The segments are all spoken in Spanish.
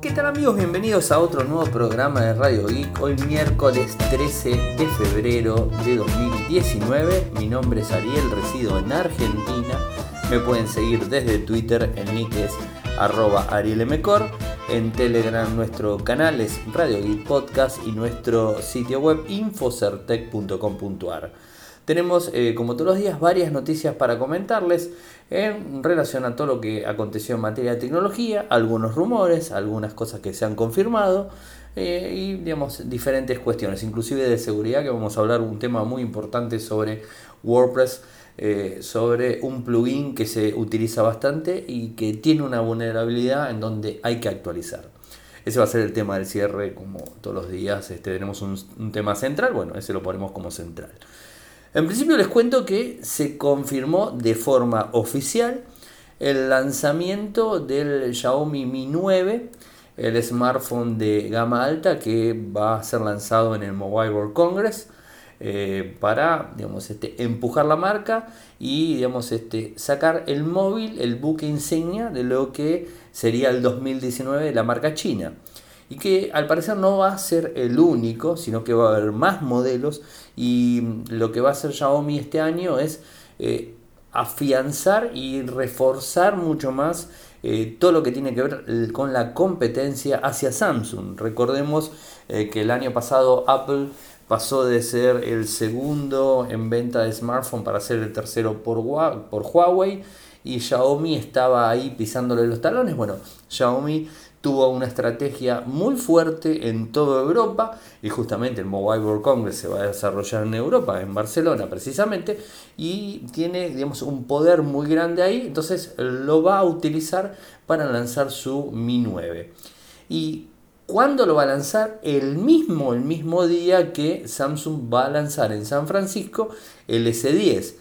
¿Qué tal amigos? Bienvenidos a otro nuevo programa de Radio Geek. Hoy miércoles 13 de febrero de 2019. Mi nombre es Ariel, resido en Argentina. Me pueden seguir desde Twitter, el nick es arroba arielmcor. En Telegram nuestro canal es Radio Geek Podcast y nuestro sitio web infocertec.com.ar. Tenemos, eh, como todos los días, varias noticias para comentarles en relación a todo lo que aconteció en materia de tecnología, algunos rumores, algunas cosas que se han confirmado eh, y, digamos, diferentes cuestiones, inclusive de seguridad, que vamos a hablar un tema muy importante sobre WordPress, eh, sobre un plugin que se utiliza bastante y que tiene una vulnerabilidad en donde hay que actualizar. Ese va a ser el tema del cierre, como todos los días este, tenemos un, un tema central, bueno, ese lo ponemos como central. En principio les cuento que se confirmó de forma oficial el lanzamiento del Xiaomi Mi 9, el smartphone de gama alta que va a ser lanzado en el Mobile World Congress eh, para digamos, este, empujar la marca y digamos, este, sacar el móvil, el buque insignia de lo que sería el 2019 de la marca china y que al parecer no va a ser el único, sino que va a haber más modelos y lo que va a hacer Xiaomi este año es eh, afianzar y reforzar mucho más eh, todo lo que tiene que ver eh, con la competencia hacia Samsung. Recordemos que el año pasado Apple pasó de ser el segundo en venta de smartphone para ser el tercero por, por Huawei y Xiaomi estaba ahí pisándole los talones. Bueno, Xiaomi tuvo una estrategia muy fuerte en toda Europa y justamente el Mobile World Congress se va a desarrollar en Europa, en Barcelona precisamente, y tiene digamos, un poder muy grande ahí, entonces lo va a utilizar para lanzar su Mi 9. ¿Y cuándo lo va a lanzar? El mismo, el mismo día que Samsung va a lanzar en San Francisco el S10.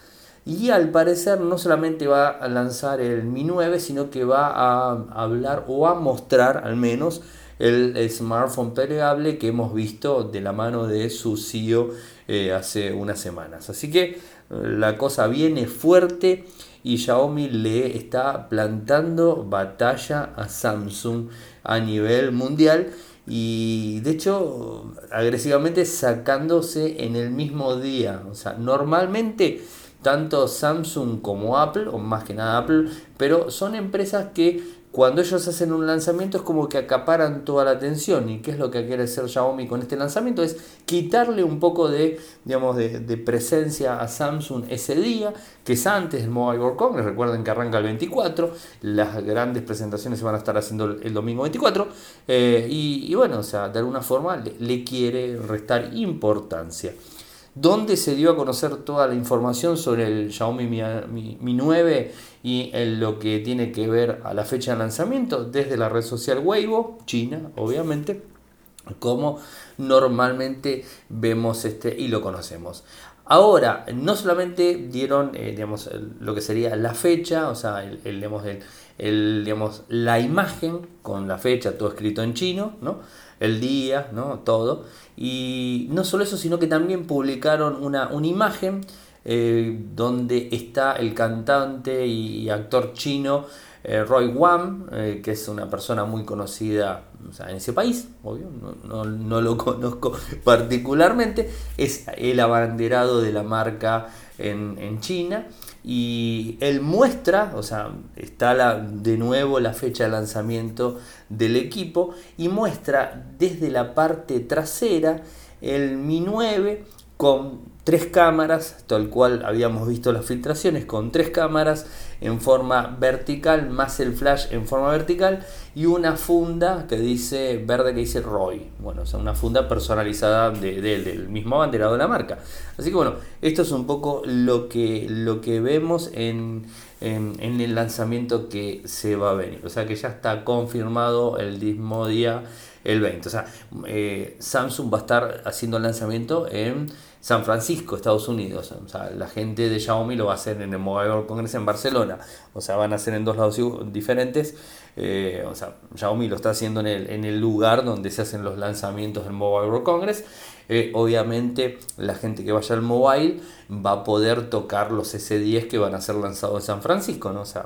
Y al parecer no solamente va a lanzar el Mi 9, sino que va a hablar o a mostrar al menos el, smartphone plegable que hemos visto de la mano de su CEO eh, hace unas semanas. Así que eh, la cosa viene fuerte y Xiaomi le está plantando batalla a Samsung a nivel mundial y de hecho agresivamente sacándose en el mismo día. O sea, normalmente tanto Samsung como Apple, o más que nada Apple, pero son empresas que cuando ellos hacen un lanzamiento es como que acaparan toda la atención. ¿Y qué es lo que quiere hacer Xiaomi con este lanzamiento? Es quitarle un poco de, digamos, de, presencia a Samsung ese día, que es antes del Mobile World Congress. Recuerden que arranca el 24, las grandes presentaciones se van a estar haciendo el, domingo 24. Eh, y, bueno, o sea, de alguna forma le quiere restar importancia donde se dio a conocer toda la información sobre el Xiaomi Mi, 9 y lo que tiene que ver a la fecha de lanzamiento desde la red social Weibo, China, obviamente, como normalmente vemos este y lo conocemos. Ahora, no solamente dieron eh, digamos, lo que sería la fecha, o sea, el, digamos, el, digamos, la imagen con la fecha, todo escrito en chino, ¿no? el día, ¿no? todo. Y no solo eso, sino que también publicaron una, una imagen eh, donde está el cantante y actor chino eh, Roy Wam, eh, que es una persona muy conocida en ese país, obvio, no, no, lo conozco particularmente, es el abanderado de la marca en, en China y él muestra, o sea, está de nuevo la fecha de lanzamiento del equipo y muestra desde la parte trasera el Mi 9 con tres cámaras, tal cual habíamos visto las filtraciones, con tres cámaras en forma vertical, más el flash en forma vertical y una funda que dice verde que dice Roy. Bueno, o sea, una funda personalizada de, del mismo abanderado de la marca. Así que bueno, esto es un poco lo que, lo que vemos en, en, el lanzamiento que se va a venir. O sea que ya está confirmado el mismo día el 20. O sea, eh, Samsung va a estar haciendo el lanzamiento en San Francisco, Estados Unidos. O sea, la gente de Xiaomi lo va a hacer en el Mobile World Congress en Barcelona. O sea, van a hacer en dos lados diferentes. Eh, o sea, Xiaomi lo está haciendo en el, en el lugar donde se hacen los lanzamientos del Mobile World Congress. Eh, obviamente la gente que vaya al mobile va a poder tocar los S10 que van a ser lanzados en San Francisco, ¿no? O sea,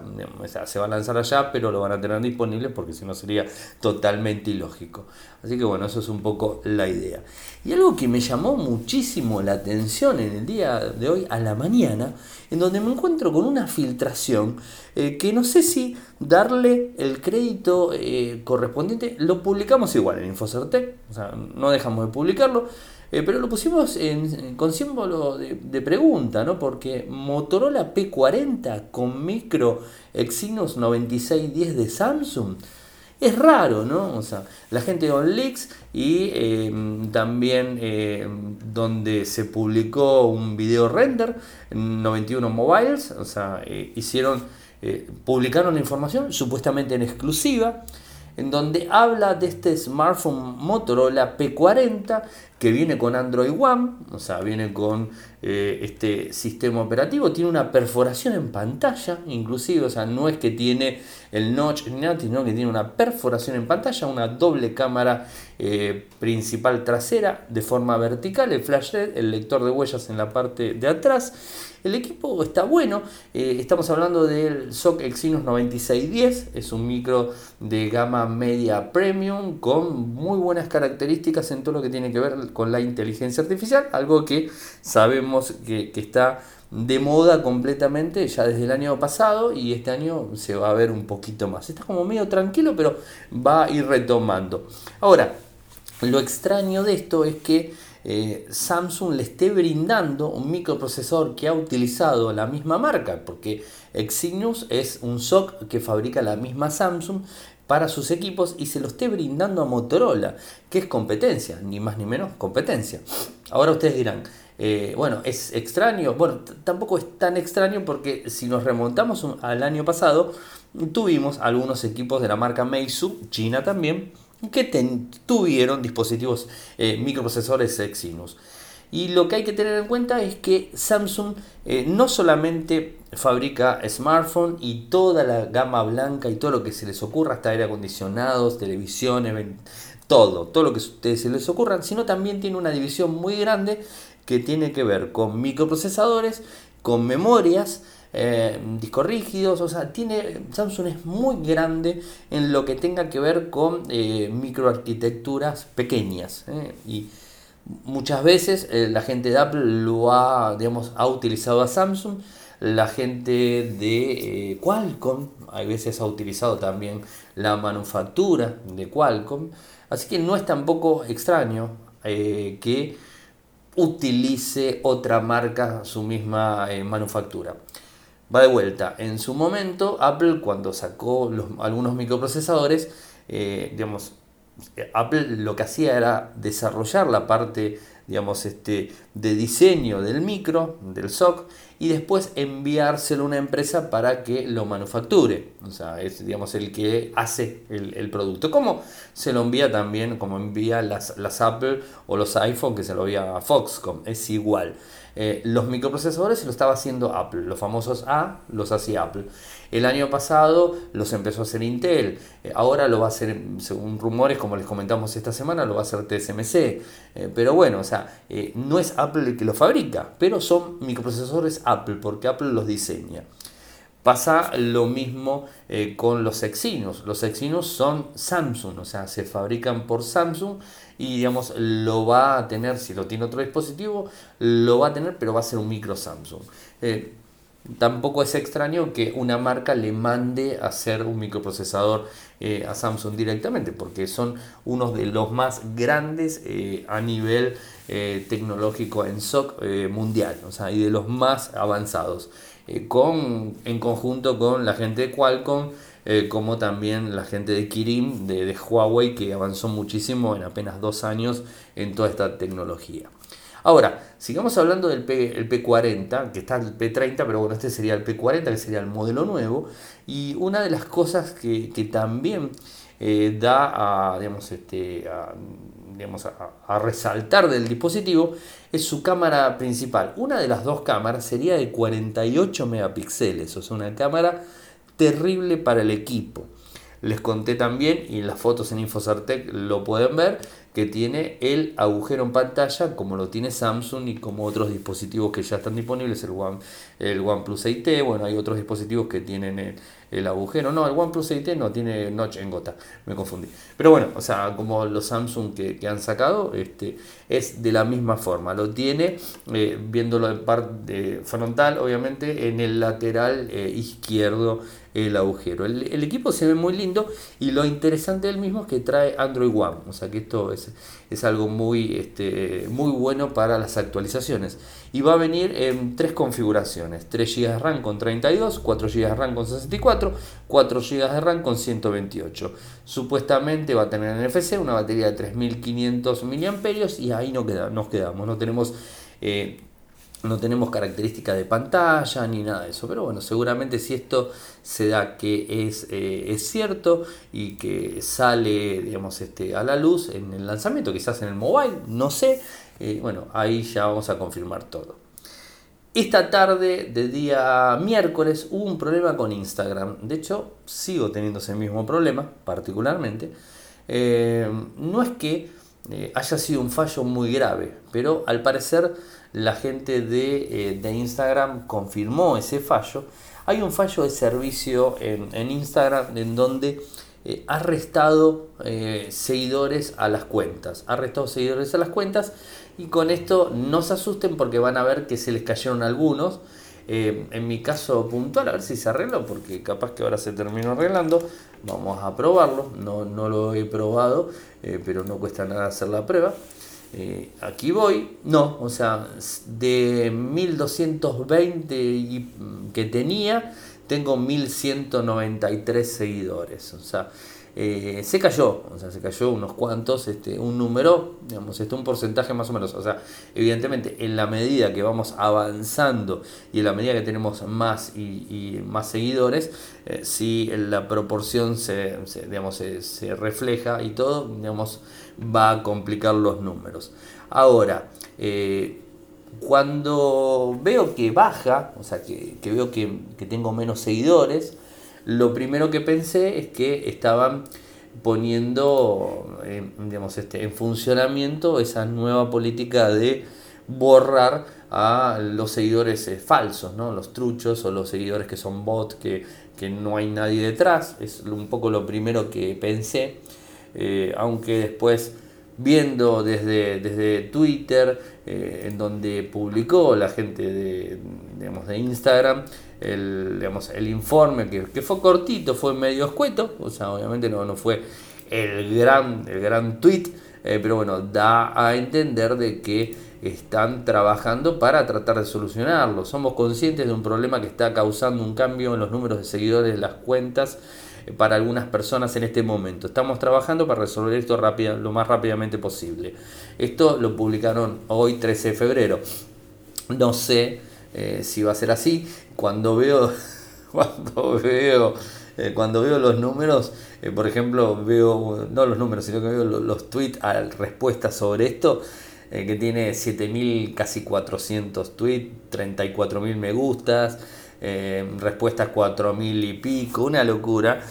se va a lanzar allá, pero lo van a tener disponible porque si no sería totalmente ilógico. Así que bueno, eso es un poco la idea. Y algo que me llamó muchísimo la atención en el día de hoy a la mañana, en donde me encuentro con una filtración eh, que no sé si darle el crédito eh, correspondiente, lo publicamos igual en Infocertec, o sea, no dejamos de publicarlo, eh, pero lo pusimos con símbolo de, pregunta, ¿no? Porque Motorola P40 con micro Exynos 9610 de Samsung es raro, ¿no? O sea, la gente de OnLeaks y em, también em, donde se publicó un video render, 91 Mobiles, o sea, hicieron, eh, publicaron información supuestamente en exclusiva en donde habla de este smartphone Motorola P40 que viene con Android One, o sea, viene con eh, este sistema operativo, tiene una perforación en pantalla, inclusive, o sea, no es que tiene el notch ni nada, sino que tiene una perforación en pantalla, una doble cámara eh, principal trasera de forma vertical, el flash LED, el lector de huellas en la parte de atrás. El equipo está bueno, eh, estamos hablando del SOC Exynos 9610, es un micro de gama media premium con muy buenas características en todo lo que tiene que ver con la inteligencia artificial, algo que sabemos que, está de moda completamente ya desde el año pasado y este año se va a ver un poquito más. Está como medio tranquilo, pero va a ir retomando. Ahora, lo extraño de esto es que eh, Samsung le esté brindando un microprocesor que ha utilizado la misma marca, porque Exynos es un SOC que fabrica la misma Samsung para sus equipos y se lo esté brindando a Motorola, que es competencia, ni más ni menos competencia. Ahora ustedes dirán, eh, bueno, es extraño, bueno, tampoco es tan extraño porque si nos remontamos al año pasado, tuvimos algunos equipos de la marca Meizu, China también, que tuvieron dispositivos eh, microprocesores Exynos. Y lo que hay que tener en cuenta es que Samsung eh, no solamente fabrica smartphone y toda la gama blanca y todo lo que se les ocurra, hasta aire acondicionados, televisiones, todo, todo lo que ustedes se les ocurra, sino también tiene una división muy grande que tiene que ver con microprocesadores, con memorias, eh, discos rígidos, o sea, tiene, Samsung es muy grande en lo que tenga que ver con eh, microarquitecturas pequeñas. Eh, y muchas veces la gente de Apple lo ha, digamos, ha utilizado a Samsung, la gente de Qualcomm a veces ha utilizado también la manufactura de Qualcomm, así que no es tampoco extraño que utilice otra marca su misma manufactura. Va de vuelta. En su momento, Apple cuando sacó los, algunos microprocesadores, eh, digamos, Apple lo que hacía era desarrollar la parte digamos, este, de diseño del micro, del SOC, y después enviárselo a una empresa para que lo manufacture. O sea, es digamos, el que hace el, producto. Como se lo envía también, como envía las, las Apple o los iPhone que se lo envía a Foxconn, es igual. Eh, los microprocesadores lo estaba haciendo Apple, los famosos A los hacía Apple. El año pasado los empezó a hacer Intel, eh, ahora lo va a hacer, según rumores, como les comentamos esta semana, lo va a hacer TSMC. Eh, pero bueno, o sea, no es Apple el que lo fabrica, pero son microprocesadores Apple, porque Apple los diseña. Pasa lo mismo con los Exynos. Los Exynos son Samsung, o sea, se fabrican por Samsung y digamos lo va a tener, si lo tiene otro dispositivo, lo va a tener, pero va a ser un micro Samsung. Eh, tampoco es extraño que una marca le mande a hacer un microprocesador eh, a Samsung directamente, porque son unos de los más grandes eh, a nivel tecnológico en SOC mundial, o sea, y de los más avanzados, con, en conjunto con la gente de Qualcomm eh, como también la gente de Kirin, de, Huawei, que avanzó muchísimo en apenas dos años en toda esta tecnología. Ahora, sigamos hablando del P, 40 que está el P30, pero bueno, este sería el P40, que sería el modelo nuevo. Y una de las cosas que, también eh, da a, digamos, este, a, resaltar del dispositivo es su cámara principal. Una de las dos cámaras sería de 48 megapíxeles, o sea, una cámara terrible para el equipo. Les conté también, y en las fotos en Infocertec lo pueden ver, que tiene el agujero en pantalla como lo tiene Samsung y como otros dispositivos que ya están disponibles, el, One, el OnePlus 8T, bueno, hay otros dispositivos que tienen el, el agujero, no, el OnePlus 8T no tiene notch en gota, me confundí. Pero bueno, o sea, como los Samsung que, han sacado, este, es de la misma forma, lo tiene, eh, viéndolo en parte frontal, obviamente, en el lateral eh, izquierdo el agujero. El, equipo se ve muy lindo y lo interesante del mismo es que trae Android One, o sea que esto es, es algo muy, este, muy bueno para las actualizaciones. Y va a venir en tres configuraciones, 3 GB de RAM con 32, 4 GB de RAM con 64, 4 GB de RAM con 128. Supuestamente va a tener NFC una batería de 3500 mAh y ahí no queda, nos quedamos, no tenemos... Eh, no tenemos características de pantalla ni nada de eso, pero bueno, seguramente si esto se da que es, eh, es cierto y que sale digamos, este, a la luz en el lanzamiento, quizás en el mobile, no sé, eh, bueno, ahí ya vamos a confirmar todo. Esta tarde de día miércoles hubo un problema con Instagram, de hecho sigo teniendo ese mismo problema particularmente, eh, no es que haya sido un fallo muy grave, pero al parecer la gente de, eh, Instagram confirmó ese fallo. Hay un fallo de servicio en, Instagram en donde eh, ha restado eh, seguidores a las cuentas. Ha restado seguidores a las cuentas y con esto no se asusten porque van a ver que se les cayeron algunos. en mi caso puntual, a ver si se arregló, porque capaz que ahora se terminó arreglando. Vamos a probarlo. No, no lo he probado, pero no cuesta nada hacer la prueba. Eh, aquí voy, no, o sea, de 1220 que tenía, tengo 1193 seguidores, o sea, eh, se cayó, o sea, se cayó unos cuantos, este, un número, digamos, este, un porcentaje más o menos, o sea, evidentemente en la medida que vamos avanzando y en la medida que tenemos más y, más seguidores, eh, si la proporción se, digamos, se, refleja y todo, digamos, va a complicar los números. Ahora, eh, cuando veo que baja, o sea, que, veo que, que tengo menos seguidores, lo primero que pensé es que estaban poniendo digamos, este, en funcionamiento esa nueva política de borrar a los seguidores eh, falsos, ¿no? los truchos o los seguidores que son bots, que, que, no hay nadie detrás. Es un poco lo primero que pensé, eh, aunque después viendo desde, desde Twitter, eh, en donde publicó la gente de, digamos, de Instagram, el, digamos, el informe, que, fue cortito, fue medio escueto, o sea, obviamente no, no fue el gran, el gran tweet, eh, pero bueno, da a entender de que están trabajando para tratar de solucionarlo. Somos conscientes de un problema que está causando un cambio en los números de seguidores de las cuentas para algunas personas en este momento. Estamos trabajando para resolver esto rápido, lo más rápidamente posible. Esto lo publicaron hoy 13 de febrero. No sé eh, si va a ser así. Cuando veo, cuando veo, eh, cuando veo los números, eh, por ejemplo, veo, no los números, sino que veo los, tweets a respuesta sobre esto, que tiene 7.000, casi 400 tweets, 34.000 me gustas, respuestas 4.000 y pico, una locura.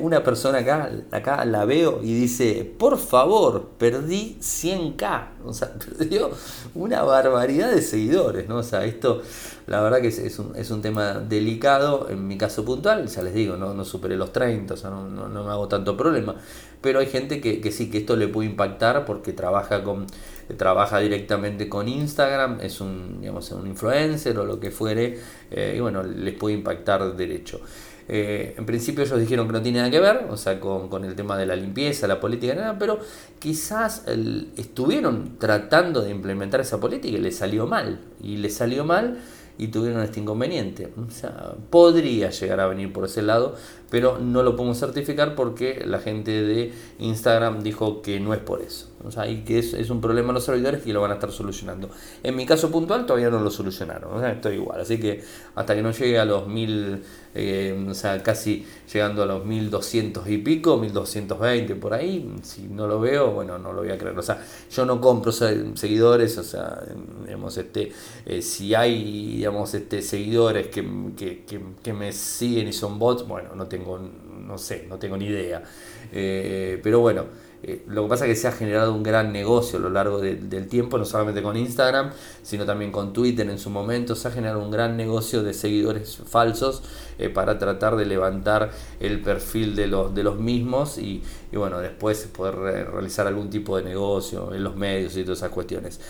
una persona acá, acá la veo y dice, por favor, perdí 100k. O sea, perdió una barbaridad de seguidores, ¿no? O sea, esto la verdad que es, un, es un tema delicado, en mi caso puntual, ya les digo, no, no superé los 30, o sea, no, no, me hago tanto problema, pero hay gente que, que, sí, que esto le puede impactar porque trabaja con trabaja directamente con Instagram, es un, digamos, un influencer o lo que fuere, eh, y bueno, les puede impactar derecho. Eh, en principio ellos dijeron que no tiene nada que ver, o sea, con, con el tema de la limpieza, la política, nada, pero quizás estuvieron tratando de implementar esa política y le salió mal. Y le salió mal y tuvieron este inconveniente. O sea, podría llegar a venir por ese lado, pero no lo podemos certificar porque la gente de Instagram dijo que no es por eso. O sea, que es, un problema de los servidores y lo van a estar solucionando. En mi caso puntual todavía no lo solucionaron. O sea, estoy igual. Así que hasta que no llegue a los mil eh, o sea, casi llegando a los 1200 y pico, 1220 por ahí, si no lo veo, bueno, no lo voy a creer, o sea, yo no compro seguidores, o sea, digamos, este, eh, si hay, digamos, este, seguidores que, que, me siguen y son bots, bueno, no tengo, no sé, no tengo ni idea, eh, pero bueno, eh, lo que pasa es que se ha generado un gran negocio a lo largo del tiempo, no solamente con Instagram, sino también con Twitter en su momento. Se ha generado un gran negocio de seguidores falsos eh, para tratar de levantar el perfil de los, de los mismos y, bueno, después poder realizar algún tipo de negocio en los medios y todas esas cuestiones.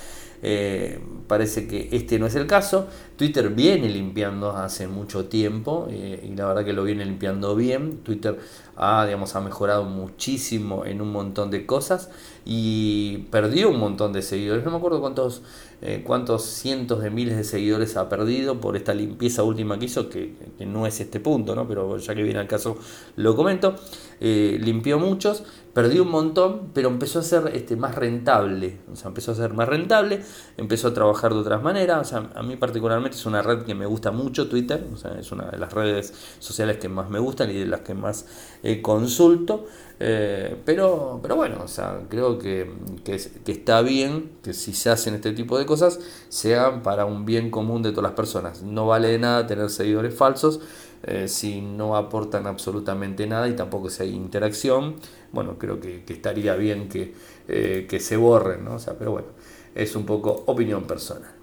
Eh, parece que este no es el caso. Twitter viene limpiando hace mucho tiempo y la verdad que lo viene limpiando bien. Twitter ha, digamos, ha mejorado muchísimo en un montón de cosas y perdió un montón de seguidores. No me acuerdo cuántos, eh, cuántos cientos de miles de seguidores ha perdido por esta limpieza última que hizo, que, no es este punto, ¿no? pero ya que viene al caso lo comento. Eh, limpió muchos, perdió un montón, pero empezó a ser este, más rentable. O sea, empezó a ser más rentable, empezó a trabajar de otras maneras. O sea, a mí particularmente es una red que me gusta mucho, Twitter. O sea, es una de las redes sociales que más me gustan y de las que más eh, consulto. Eh, pero, pero bueno, o sea, creo que, que, está bien que si se hacen este tipo de cosas, sean para un bien común de todas las personas. No vale de nada tener seguidores falsos eh, si no aportan absolutamente nada y tampoco si hay interacción. Bueno, creo que, estaría bien que, que se borren, ¿no? O sea, pero bueno, es un poco opinión personal.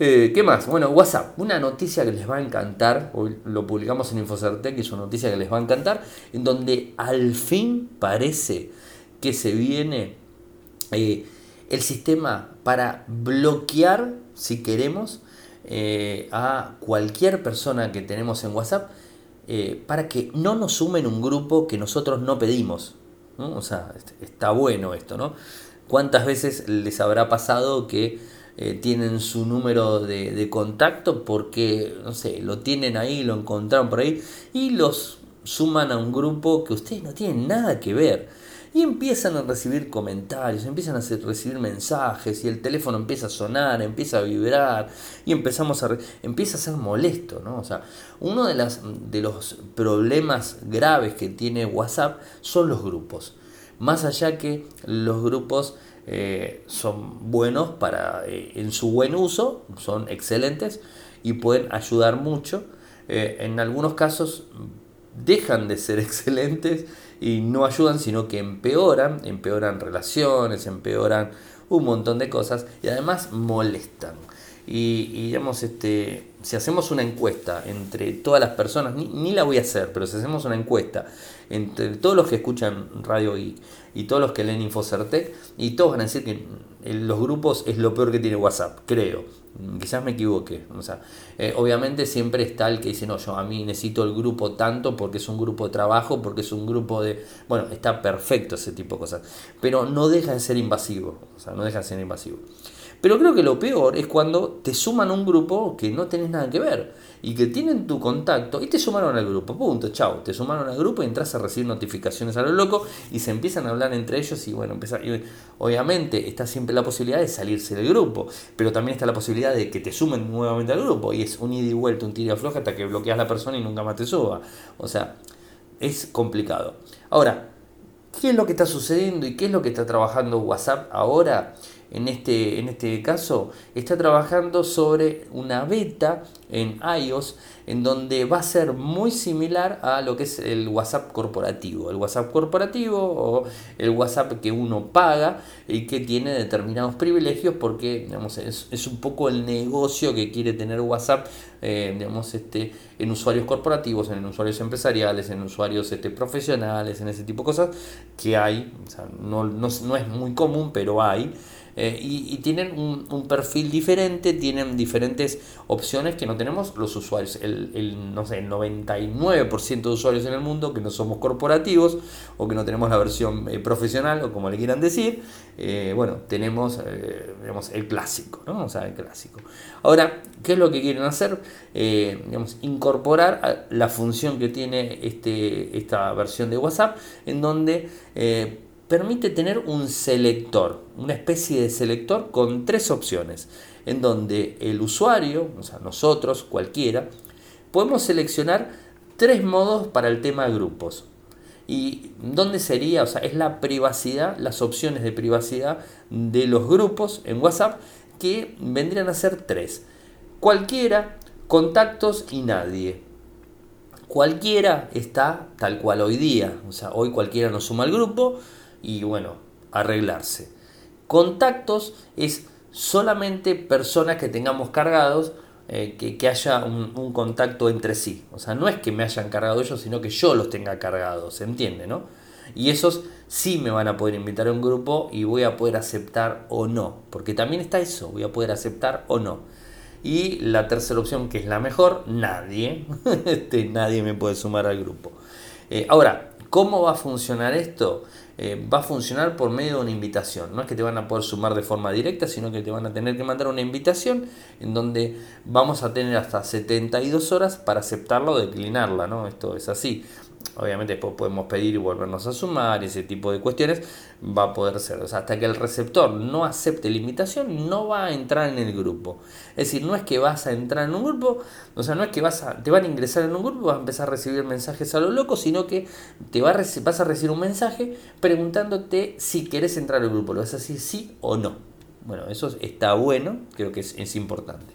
Eh, ¿Qué más? Bueno, WhatsApp, una noticia que les va a encantar, hoy lo publicamos en Infocertec, es una noticia que les va a encantar, en donde al fin parece que se viene eh, el sistema para bloquear, si queremos, eh, a cualquier persona que tenemos en WhatsApp, para que no nos sumen un grupo que nosotros no pedimos. O sea, está bueno esto, ¿no? ¿Cuántas veces les habrá pasado que eh, tienen su número de, contacto porque, no sé, lo tienen ahí, lo encontraron por ahí y los suman a un grupo que ustedes no tienen nada que ver. Y empiezan a recibir comentarios, empiezan a recibir mensajes y el teléfono empieza a sonar, empieza a vibrar y empezamos a empieza a ser molesto, ¿no? O sea, uno de, las, de los problemas graves que tiene WhatsApp son los grupos. Más allá que los grupos eh, son buenos para, eh, en su buen uso, son excelentes y pueden ayudar mucho. Eh, en algunos casos dejan de ser excelentes y no ayudan, sino que empeoran, empeoran relaciones, empeoran un montón de cosas y además molestan. Y, digamos, este, si hacemos una encuesta entre todas las personas, ni, ni, la voy a hacer, pero si hacemos una encuesta entre todos los que escuchan Radio y y todos los que leen Infocertec, y todos van a decir que los grupos es lo peor que tiene WhatsApp, creo. Quizás me equivoque. O sea, eh, obviamente siempre está el que dice, no, yo a mí necesito el grupo tanto porque es un grupo de trabajo, porque es un grupo de... Bueno, está perfecto ese tipo de cosas. Pero no deja de ser invasivo. O sea, no deja de ser invasivo. Pero creo que lo peor es cuando te suman un grupo que no tenés nada que ver y que tienen tu contacto y te sumaron al grupo. Punto, chao. Te sumaron al grupo y entras a recibir notificaciones a lo loco y se empiezan a hablar entre ellos y bueno, empezar. obviamente está siempre la posibilidad de salirse del grupo, pero también está la posibilidad de que te sumen nuevamente al grupo y es un ida y vuelta, un tiro afloja hasta que bloqueas a la persona y nunca más te suba. O sea, es complicado. Ahora, ¿qué es lo que está sucediendo y qué es lo que está trabajando WhatsApp ahora? En este, en este caso, está trabajando sobre una beta en iOS en donde va a ser muy similar a lo que es el WhatsApp corporativo. El WhatsApp corporativo o el WhatsApp que uno paga y que tiene determinados privilegios porque digamos, es, un poco el negocio que quiere tener WhatsApp eh, digamos, este, en usuarios corporativos, en usuarios empresariales, en usuarios este, profesionales, en ese tipo de cosas que hay. no, no, no es muy común, pero hay. Eh, y, tienen un, perfil diferente, tienen diferentes opciones que no tenemos los usuarios. El, no sé, el 99% de usuarios en el mundo que no somos corporativos o que no tenemos la versión eh, profesional o como le quieran decir, eh, bueno, tenemos digamos, el clásico, ¿no? O sea, el clásico. Ahora, ¿qué es lo que quieren hacer? digamos, incorporar la función que tiene este, esta versión de WhatsApp en donde permite tener un selector, una especie de selector con tres opciones, en donde el usuario, o sea, nosotros, cualquiera, podemos seleccionar tres modos para el tema grupos. ¿Y dónde sería? O sea, es la privacidad, las opciones de privacidad de los grupos en WhatsApp que vendrían a ser tres. Cualquiera, contactos y nadie. Cualquiera está tal cual hoy día. O sea, hoy cualquiera nos suma al grupo y bueno, arreglarse. Contactos es solamente personas que tengamos cargados eh, que, haya un, contacto entre sí. O sea, no es que me hayan cargado ellos, sino que yo los tenga cargados, ¿se entiende, no? Y esos sí me van a poder invitar a un grupo y voy a poder aceptar o no. Porque también está eso, voy a poder aceptar o no. Y la tercera opción, que es la mejor, nadie. este, nadie me puede sumar al grupo. Eh, ahora, ¿cómo va a funcionar esto? Eh, va a funcionar por medio de una invitación. No es que te van a poder sumar de forma directa, sino que te van a tener que mandar una invitación en donde vamos a tener hasta 72 horas para aceptarla o declinarla. ¿no? Esto es así. Obviamente después podemos pedir y volvernos a sumar, ese tipo de cuestiones va a poder ser. Hasta que el receptor no acepte la invitación, no va a entrar en el grupo. Es decir, no es que vas a entrar en un grupo, o sea, no es que vas a, te van a ingresar en un grupo, vas a empezar a recibir mensajes a lo loco, sino que te va a vas a recibir un mensaje preguntándote si querés entrar al grupo. Lo vas a decir sí o no. Bueno, eso está bueno, creo que es, es importante.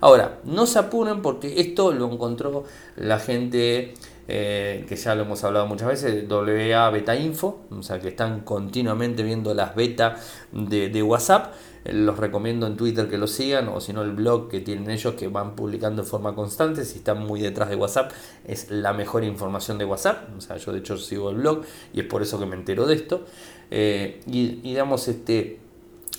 Ahora, no se apuren porque esto lo encontró la gente eh, que ya lo hemos hablado muchas veces, WA Beta Info, o sea que están continuamente viendo las beta de, WhatsApp. Eh, los recomiendo en Twitter que lo sigan o si no el blog que tienen ellos que van publicando de forma constante. Si están muy detrás de WhatsApp, es la mejor información de WhatsApp. O sea, yo de hecho sigo el blog y es por eso que me entero de esto. Eh, y, y digamos, este,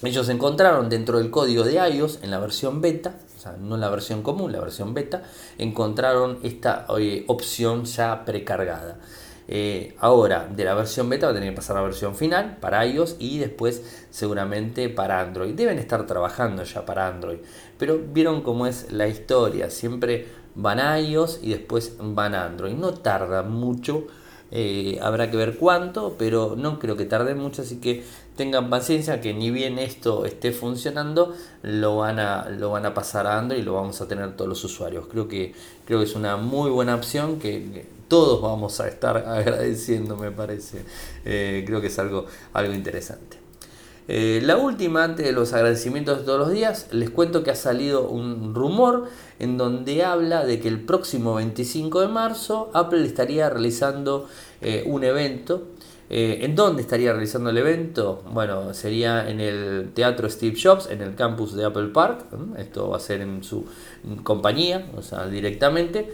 ellos encontraron dentro del código de iOS en la versión beta no la versión común, la versión beta, encontraron esta eh, opción ya precargada. Eh, ahora, de la versión beta va a tener que pasar a la versión final para iOS y después seguramente para Android. Deben estar trabajando ya para Android. Pero vieron cómo es la historia. Siempre van a iOS y después van a Android. No tarda mucho eh, habrá que ver cuánto, pero no creo que tarde mucho, así que tengan paciencia que ni bien esto esté funcionando, lo van a, lo van a pasar a Android y lo vamos a tener todos los usuarios. Creo que, creo que es una muy buena opción que, todos vamos a estar agradeciendo, me parece. Eh, creo que es algo, algo interesante. Eh, la última, antes de los agradecimientos de todos los días, les cuento que ha salido un rumor en donde habla de que el próximo 25 de marzo Apple estaría realizando eh, un evento. Eh, ¿En dónde estaría realizando el evento? Bueno, sería en el Teatro Steve Jobs, en el campus de Apple Park. Esto va a ser en su compañía, o sea, directamente.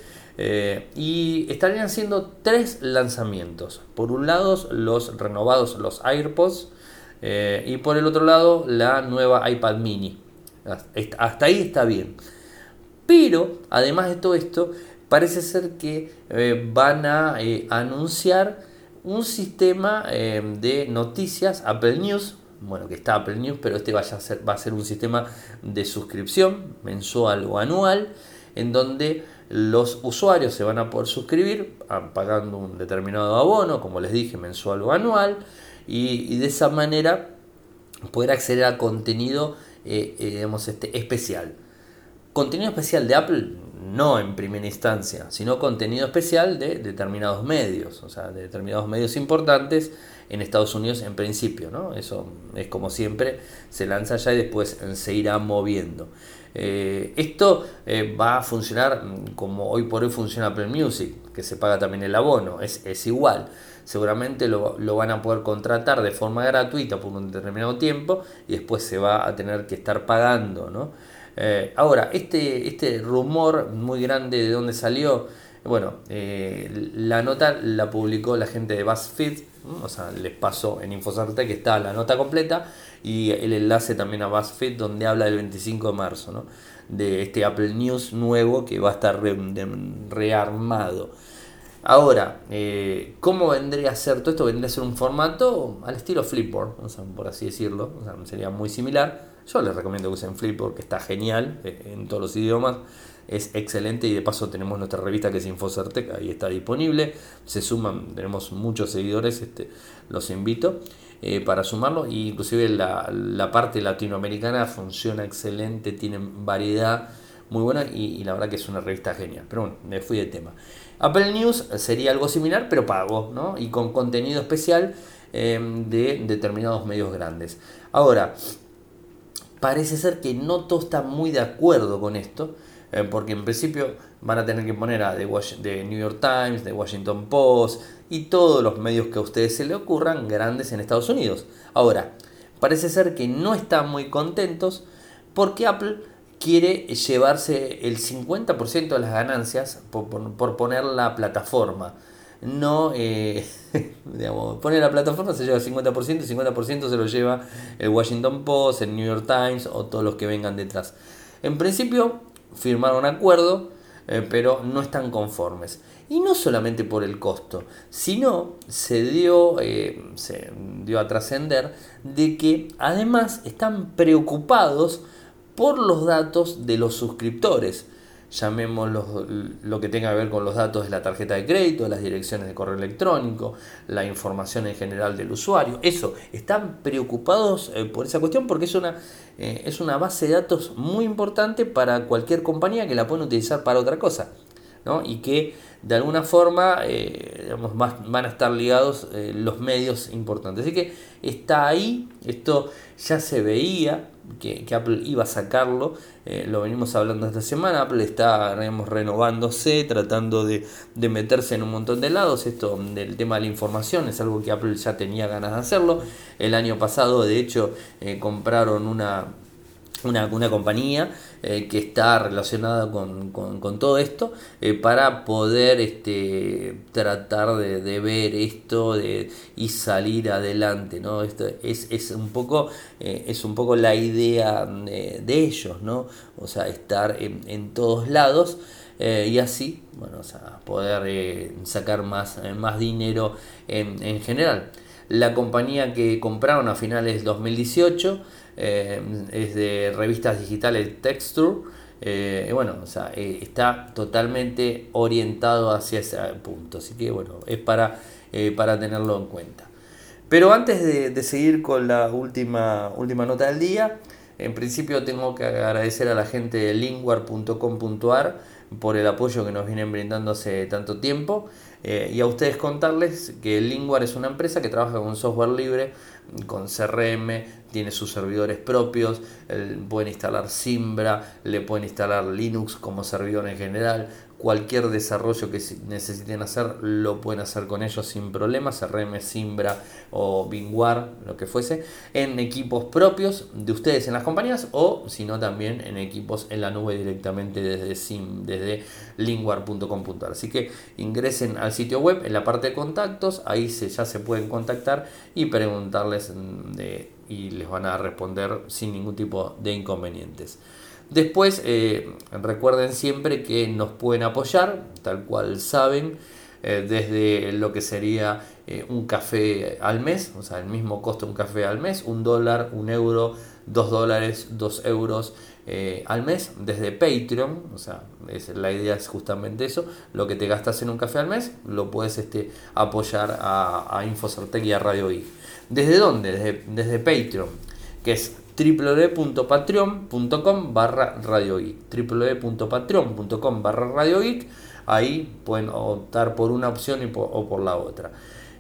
y estarían haciendo tres lanzamientos. Por un lado, los renovados, los AirPods. Eh, y por el otro lado, la nueva iPad mini. Hasta ahí está bien. Pero, además de todo esto, parece ser que eh, van a eh, anunciar un sistema de noticias, Apple News. Bueno, que está Apple News, pero este va a, ser, va a ser un sistema de suscripción mensual o anual, en donde los usuarios se van a poder suscribir pagando un determinado abono, como les dije, mensual o anual y, de esa manera poder acceder a contenido eh, eh, este, especial. Contenido especial de Apple, no en primera instancia, sino contenido especial de determinados medios, o sea, de determinados medios importantes en Estados Unidos en principio, ¿no? Eso es como siempre, se lanza ya y después se irá moviendo. Eh, esto va a funcionar como hoy por hoy funciona Apple Music, que se paga también el abono, es, es igual seguramente lo, van a poder contratar de forma gratuita por un determinado tiempo y después se va a tener que estar pagando. ¿no? Eh, ahora, este, este rumor muy grande de dónde salió, bueno, eh, la nota la publicó la gente de BuzzFeed, o sea, les pasó en Infosarte que está la nota completa y el enlace también a BuzzFeed donde habla del 25 de marzo, ¿no? de este Apple News nuevo que va a estar rearmado. Ahora, eh, ¿cómo vendría a ser todo esto? Vendría a ser un formato al estilo Flipboard, por así decirlo, sería muy similar. Yo les recomiendo que usen Flipboard, que está genial eh, en todos los idiomas, es excelente y de paso tenemos nuestra revista que es Infocertec, ahí está disponible, se suman, tenemos muchos seguidores, este, los invito eh, para sumarlo, e inclusive la, la parte latinoamericana funciona excelente, tienen variedad muy buena y, la verdad que es una revista genial. Pero bueno, me fui de tema. Apple News sería algo similar, pero pago, ¿no? Y con contenido especial em, de determinados medios grandes. Ahora, parece ser que no todos están muy de acuerdo con esto, eh, porque en principio van a tener que poner a The, New York Times, The Washington Post y todos los medios que a ustedes se le ocurran grandes en Estados Unidos. Ahora, parece ser que no están muy contentos porque Apple quiere llevarse el 50% de las ganancias por, poner la plataforma. No, eh, digamos, pone la plataforma, se lleva el 50%, el 50% se lo lleva el Washington Post, el New York Times o todos los que vengan detrás. En principio, firmaron acuerdo, eh, pero no están conformes. Y no solamente por el costo, sino se dio, eh, se dio a trascender de que además están preocupados por los datos de los suscriptores. Llamémoslo lo que tenga que ver con los datos de la tarjeta de crédito, las direcciones de correo electrónico, la información en general del usuario. Eso, están preocupados eh, por esa cuestión porque es una, eh, es una base de datos muy importante para cualquier compañía que la pueden utilizar para otra cosa. Y que de alguna forma eh, van a estar ligados los medios importantes. Así que está ahí, esto ya se veía, que, Apple iba a sacarlo, eh, lo venimos hablando esta semana, Apple está renovándose, tratando de, meterse en un montón de lados, esto del tema de la información es algo que Apple ya tenía ganas de hacerlo, el año pasado de hecho eh, compraron una una, una compañía eh, que está relacionada con, todo esto eh, para poder este, tratar de, ver esto de, y salir adelante ¿no? esto es, es un poco eh, es un poco la idea de, ellos ¿no? o sea estar en, todos lados y así bueno o sea, poder sacar más, más dinero en, en general la compañía que compraron a finales del 2018 eh, es de revistas digitales Texture. Eh, bueno, eh, está totalmente orientado hacia ese punto. Así que bueno, es para, para tenerlo en cuenta. Pero antes de, seguir con la última, última nota del día, en principio tengo que agradecer a la gente de linguar.com.ar por el apoyo que nos vienen brindando hace tanto tiempo y a ustedes contarles que Linguar es una empresa que trabaja con software libre con CRM, tiene sus servidores propios, pueden instalar Simbra, le pueden instalar Linux como servidor en general, cualquier desarrollo que necesiten hacer lo pueden hacer con ellos sin problemas, CRM, Simbra o Bingwar, lo que fuese, en equipos propios de ustedes en las compañías o si no también en equipos en la nube directamente desde sim, desde lingwar.com.ar. Así que ingresen al sitio web en la parte de contactos, ahí se, ya se pueden contactar y preguntarles y les van a responder sin ningún tipo de inconvenientes. Después, eh, recuerden siempre que nos pueden apoyar, tal cual saben, eh, desde lo que sería eh, un café al mes, o sea, el mismo costo un café al mes, un dólar, un euro, dos dólares, dos euros al mes, desde Patreon, o sea, la idea es justamente eso, lo que te gastas en un café al mes, lo puedes este, apoyar a, a y a Radio I. ¿Desde dónde? Desde, desde Patreon, que es www.patreon.com barra Radio www.patreon.com barra Radio Ahí pueden optar por una opción o por la otra.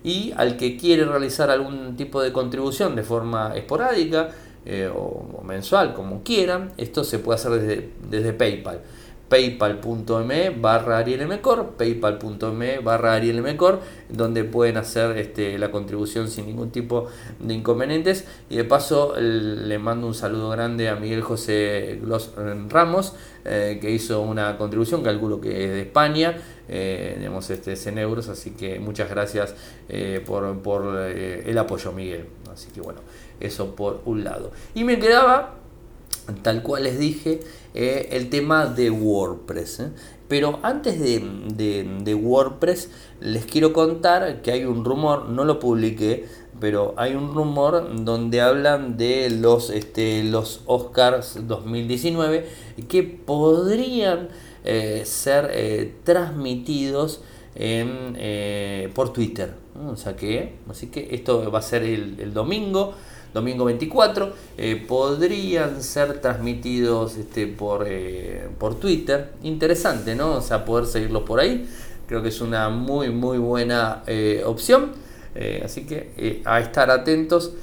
Y al que quiere realizar algún tipo de contribución de forma esporádica eh, o, mensual, como quieran, esto se puede hacer desde PayPal paypal.me barra arielmcor, paypal.me barra arielmcor, donde pueden hacer este, la contribución sin ningún tipo de inconvenientes. Y de paso le mando un saludo grande a Miguel José Glos Ramos, eh, que hizo una contribución, calculo que es de España, eh, digamos, este es euros, así que muchas gracias eh, por, por el apoyo, Miguel. Así que bueno, eso por un lado. Y me quedaba tal cual les dije, eh, el tema de WordPress. ¿eh? Pero antes de, WordPress les quiero contar que hay un rumor, no lo publiqué, pero hay un rumor donde hablan de los, este, los Oscars 2019 que podrían eh, ser transmitidos en, por Twitter. O sea que, así que esto va a ser el domingo domingo 24, podrían ser transmitidos este, por, por Twitter. Interesante, ¿no? O sea, poder seguirlos por ahí. Creo que es una muy, muy buena opción. así que a estar atentos.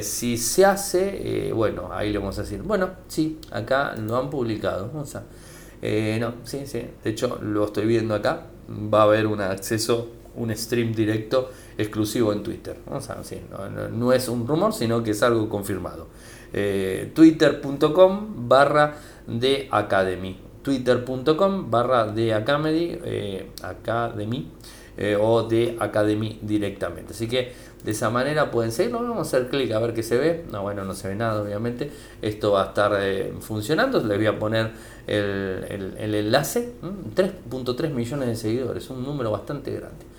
si se hace, bueno, ahí le vamos a decir, bueno, sí, acá lo han publicado. O sea, no, sí, sí, de hecho lo estoy viendo acá, va a haber un acceso, un stream directo exclusivo en Twitter. No, es un rumor, sino que es algo confirmado. Eh, Twitter.com barra de Academy. Twitter.com barra de Academy, eh, Academy eh, o de Academy directamente. Así que de esa manera pueden seguirlo. Vamos a hacer clic a ver qué se ve. No, bueno, no se ve nada, obviamente. Esto va a estar funcionando. Les voy a poner el, el, enlace. 3.3 millones de seguidores, un número bastante grande.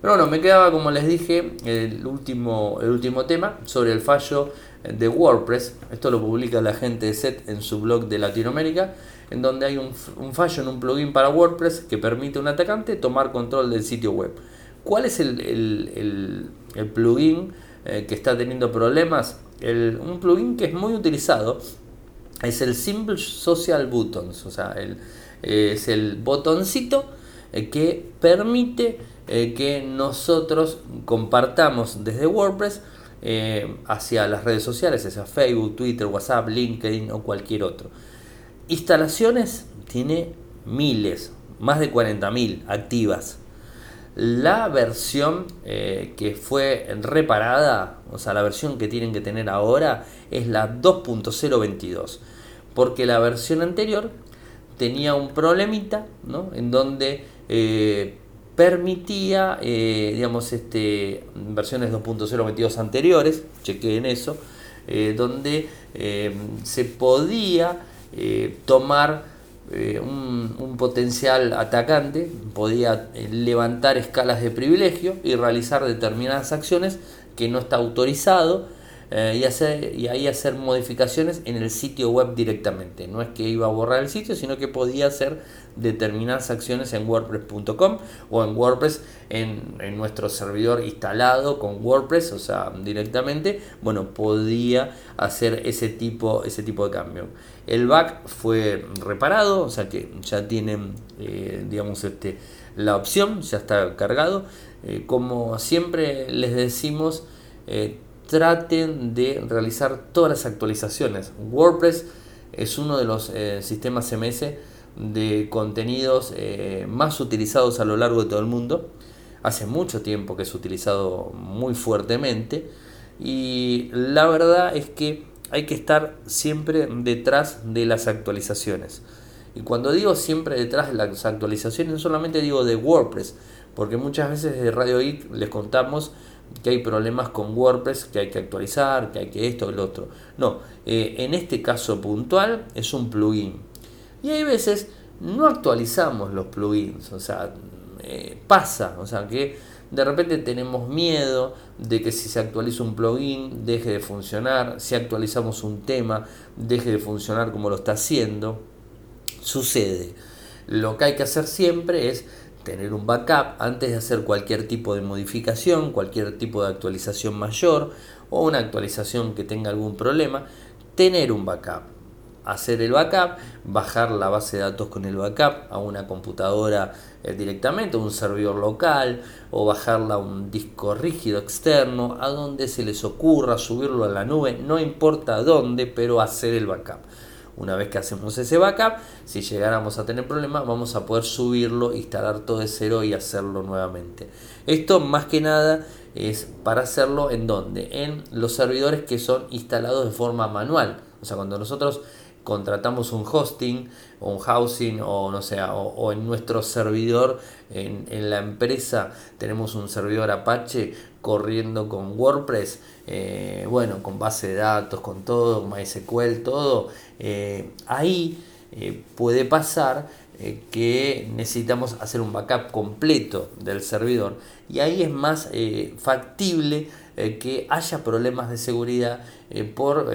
Pero bueno, me quedaba, como les dije, el último, el último tema sobre el fallo de WordPress. Esto lo publica la gente de SET en su blog de Latinoamérica, en donde hay un, fallo en un plugin para WordPress que permite a un atacante tomar control del sitio web. ¿Cuál es el, plugin eh, que está teniendo problemas? un plugin que es muy utilizado es el Simple Social Buttons, o sea, es el botoncito eh, que permite eh, que nosotros compartamos desde WordPress hacia las redes sociales, hacia Facebook, Twitter, WhatsApp, LinkedIn o cualquier otro. Instalaciones tiene miles, más de 40.000 activas. La versión eh, que fue reparada, o sea, la versión que tienen que tener ahora es la 2.022, porque la versión anterior tenía un problemita, ¿no? En donde eh, permitía, eh, digamos, este, versiones 2.022 anteriores, chequeen eso, donde se podía tomar eh, un, potencial atacante podía eh, levantar escalas de privilegio y realizar determinadas acciones que no está autorizado eh, y, hacer, y ahí hacer modificaciones en el sitio web directamente. No es que iba a borrar el sitio, sino que podía hacer determinadas acciones en wordpress.com o en WordPress en, en, nuestro servidor instalado con WordPress, o sea, directamente, bueno, podía hacer ese tipo, ese tipo de cambio. El bug fue reparado, o sea que ya tienen, eh, digamos, este, la opción, ya está cargado. Eh, como siempre les decimos, traten de realizar todas las actualizaciones. WordPress es uno de los eh, sistemas CMS de contenidos eh, más utilizados a lo largo de todo el mundo. Hace mucho tiempo que es utilizado muy fuertemente y la verdad es que hay que estar siempre detrás de las actualizaciones. Y cuando digo siempre detrás de las actualizaciones, no solamente digo de WordPress, porque muchas veces de Radio Geek les contamos que hay problemas con WordPress, que hay que actualizar, que hay que esto, el otro. No, eh, en este caso puntual es un plugin. Y hay veces no actualizamos los plugins, o sea, eh, pasa, o sea que de repente tenemos miedo de que si se actualiza un plugin deje de funcionar, si actualizamos un tema deje de funcionar como lo está haciendo. Sucede. Lo que hay que hacer siempre es tener un backup antes de hacer cualquier tipo de modificación, cualquier tipo de actualización mayor o una actualización que tenga algún problema, tener un backup. Hacer el backup, bajar la base de datos con el backup a una computadora eh, directamente, a un servidor local o bajarla a un disco rígido externo, a donde se les ocurra subirlo a la nube, no importa dónde, pero hacer el backup. Una vez que hacemos ese backup, si llegáramos a tener problemas, vamos a poder subirlo, instalar todo de cero y hacerlo nuevamente. Esto más que nada es para hacerlo en donde? En los servidores que son instalados de forma manual. O sea, cuando nosotros contratamos un hosting o un housing o no sé, o, en nuestro servidor en, en, la empresa tenemos un servidor Apache corriendo con WordPress, eh, bueno, con base de datos, con todo, MySQL, todo, eh, ahí eh, puede pasar que necesitamos hacer un backup completo del servidor. Y ahí es más factible eh, que haya problemas de seguridad eh, por,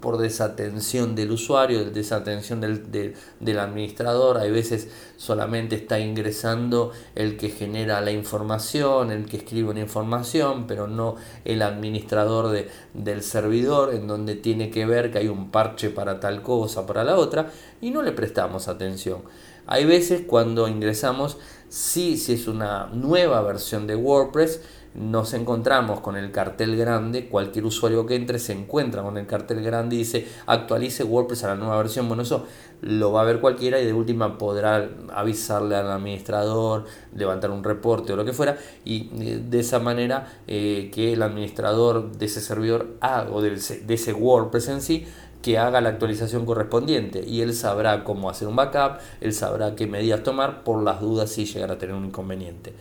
por desatención del usuario, desatención del, del administrador. Hay veces solamente está ingresando el que genera la información, el que escribe una información, pero no el administrador de, del servidor, en donde tiene que ver que hay un parche para tal cosa, para la otra, y no le prestamos atención. Hay veces cuando ingresamos, sí, si es una nueva versión de WordPress, nos encontramos con el cartel grande, cualquier usuario que entre se encuentra con el cartel grande y dice actualice WordPress a la nueva versión. Bueno, eso lo va a ver cualquiera y de última podrá avisarle al administrador, levantar un reporte o lo que fuera y eh, de esa manera eh, que el administrador de ese servidor o de ese WordPress en sí que haga la actualización correspondiente y él sabrá cómo hacer un backup, él sabrá qué medidas tomar por las dudas si llegara a tener un inconveniente.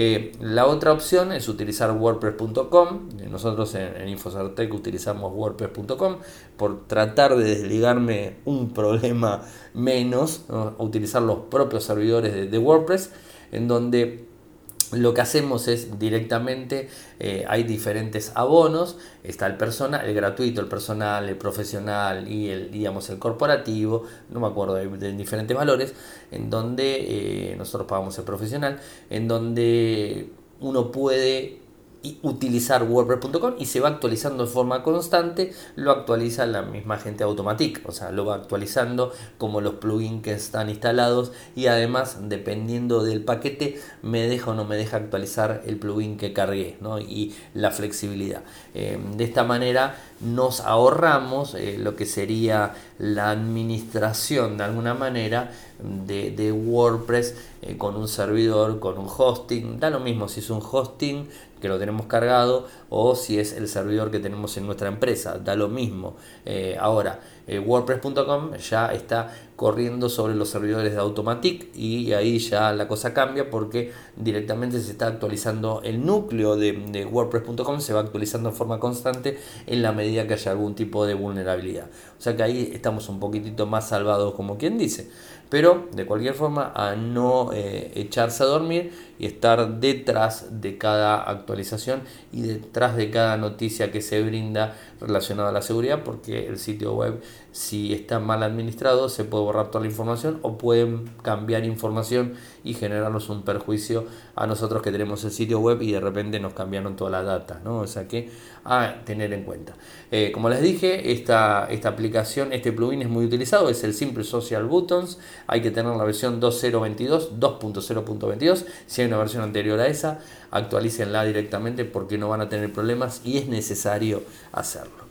Eh, la otra opción es utilizar wordpress.com. Nosotros en, en utilizamos wordpress.com por tratar de desligarme un problema menos, utilizar los propios servidores de WordPress, en donde lo que hacemos es directamente, eh, hay diferentes abonos, está el personal, el gratuito, el personal, el profesional y el, digamos, el corporativo, no me acuerdo de, diferentes valores, en donde eh, nosotros pagamos el profesional, en donde uno puede utilizar WordPress.com y se va actualizando de forma constante, lo actualiza la misma gente Automatic, o sea, lo va actualizando como los plugins que están instalados y además dependiendo del paquete me deja o no me deja actualizar el plugin que cargué ¿no? y la flexibilidad. Eh, de esta manera nos ahorramos eh, lo que sería la administración de alguna manera de, WordPress eh, con un servidor, con un hosting, da lo mismo si es un hosting que lo tenemos cargado o si es el servidor que tenemos en nuestra empresa, da lo mismo. Eh, ahora, eh, WordPress.com ya está corriendo sobre los servidores de Automatic y ahí ya la cosa cambia porque directamente se está actualizando el núcleo de, WordPress.com, se va actualizando en forma constante en la medida que haya algún tipo de vulnerabilidad. O sea que ahí estamos un poquitito más salvados como quien dice. Pero de cualquier forma a no eh, echarse a dormir y estar detrás de cada actualización y detrás de cada noticia que se brinda relacionada a la seguridad porque el sitio web si está mal administrado se puede borrar toda la información o pueden cambiar información y generarnos un perjuicio a nosotros que tenemos el sitio web y de repente nos cambiaron toda la data, ¿no? O sea que a tener en cuenta. Eh, como les dije, esta, esta aplicación, este plugin es muy utilizado, es el Simple Social Buttons, hay que tener la versión 2.0.22, 2.0.22, si hay una versión anterior a esa, actualícenla directamente porque no van a tener problemas y es necesario hacerlo.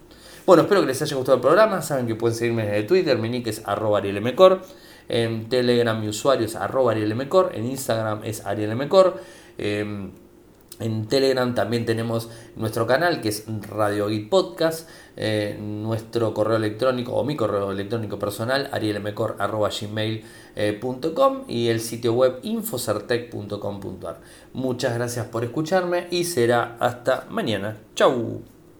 Bueno, espero que les haya gustado el programa. Saben que pueden seguirme en Twitter, mi nick es arroba arielmcor. En Telegram mi usuario es arroba arielmcor. En Instagram es arielmcor. Em, en Telegram también tenemos nuestro canal que es Radio Git Podcast, eh, nuestro correo electrónico o mi correo electrónico personal arielmcor.gmail.com y el sitio web infocertec.com.ar. Muchas gracias por escucharme y será hasta mañana. Chau.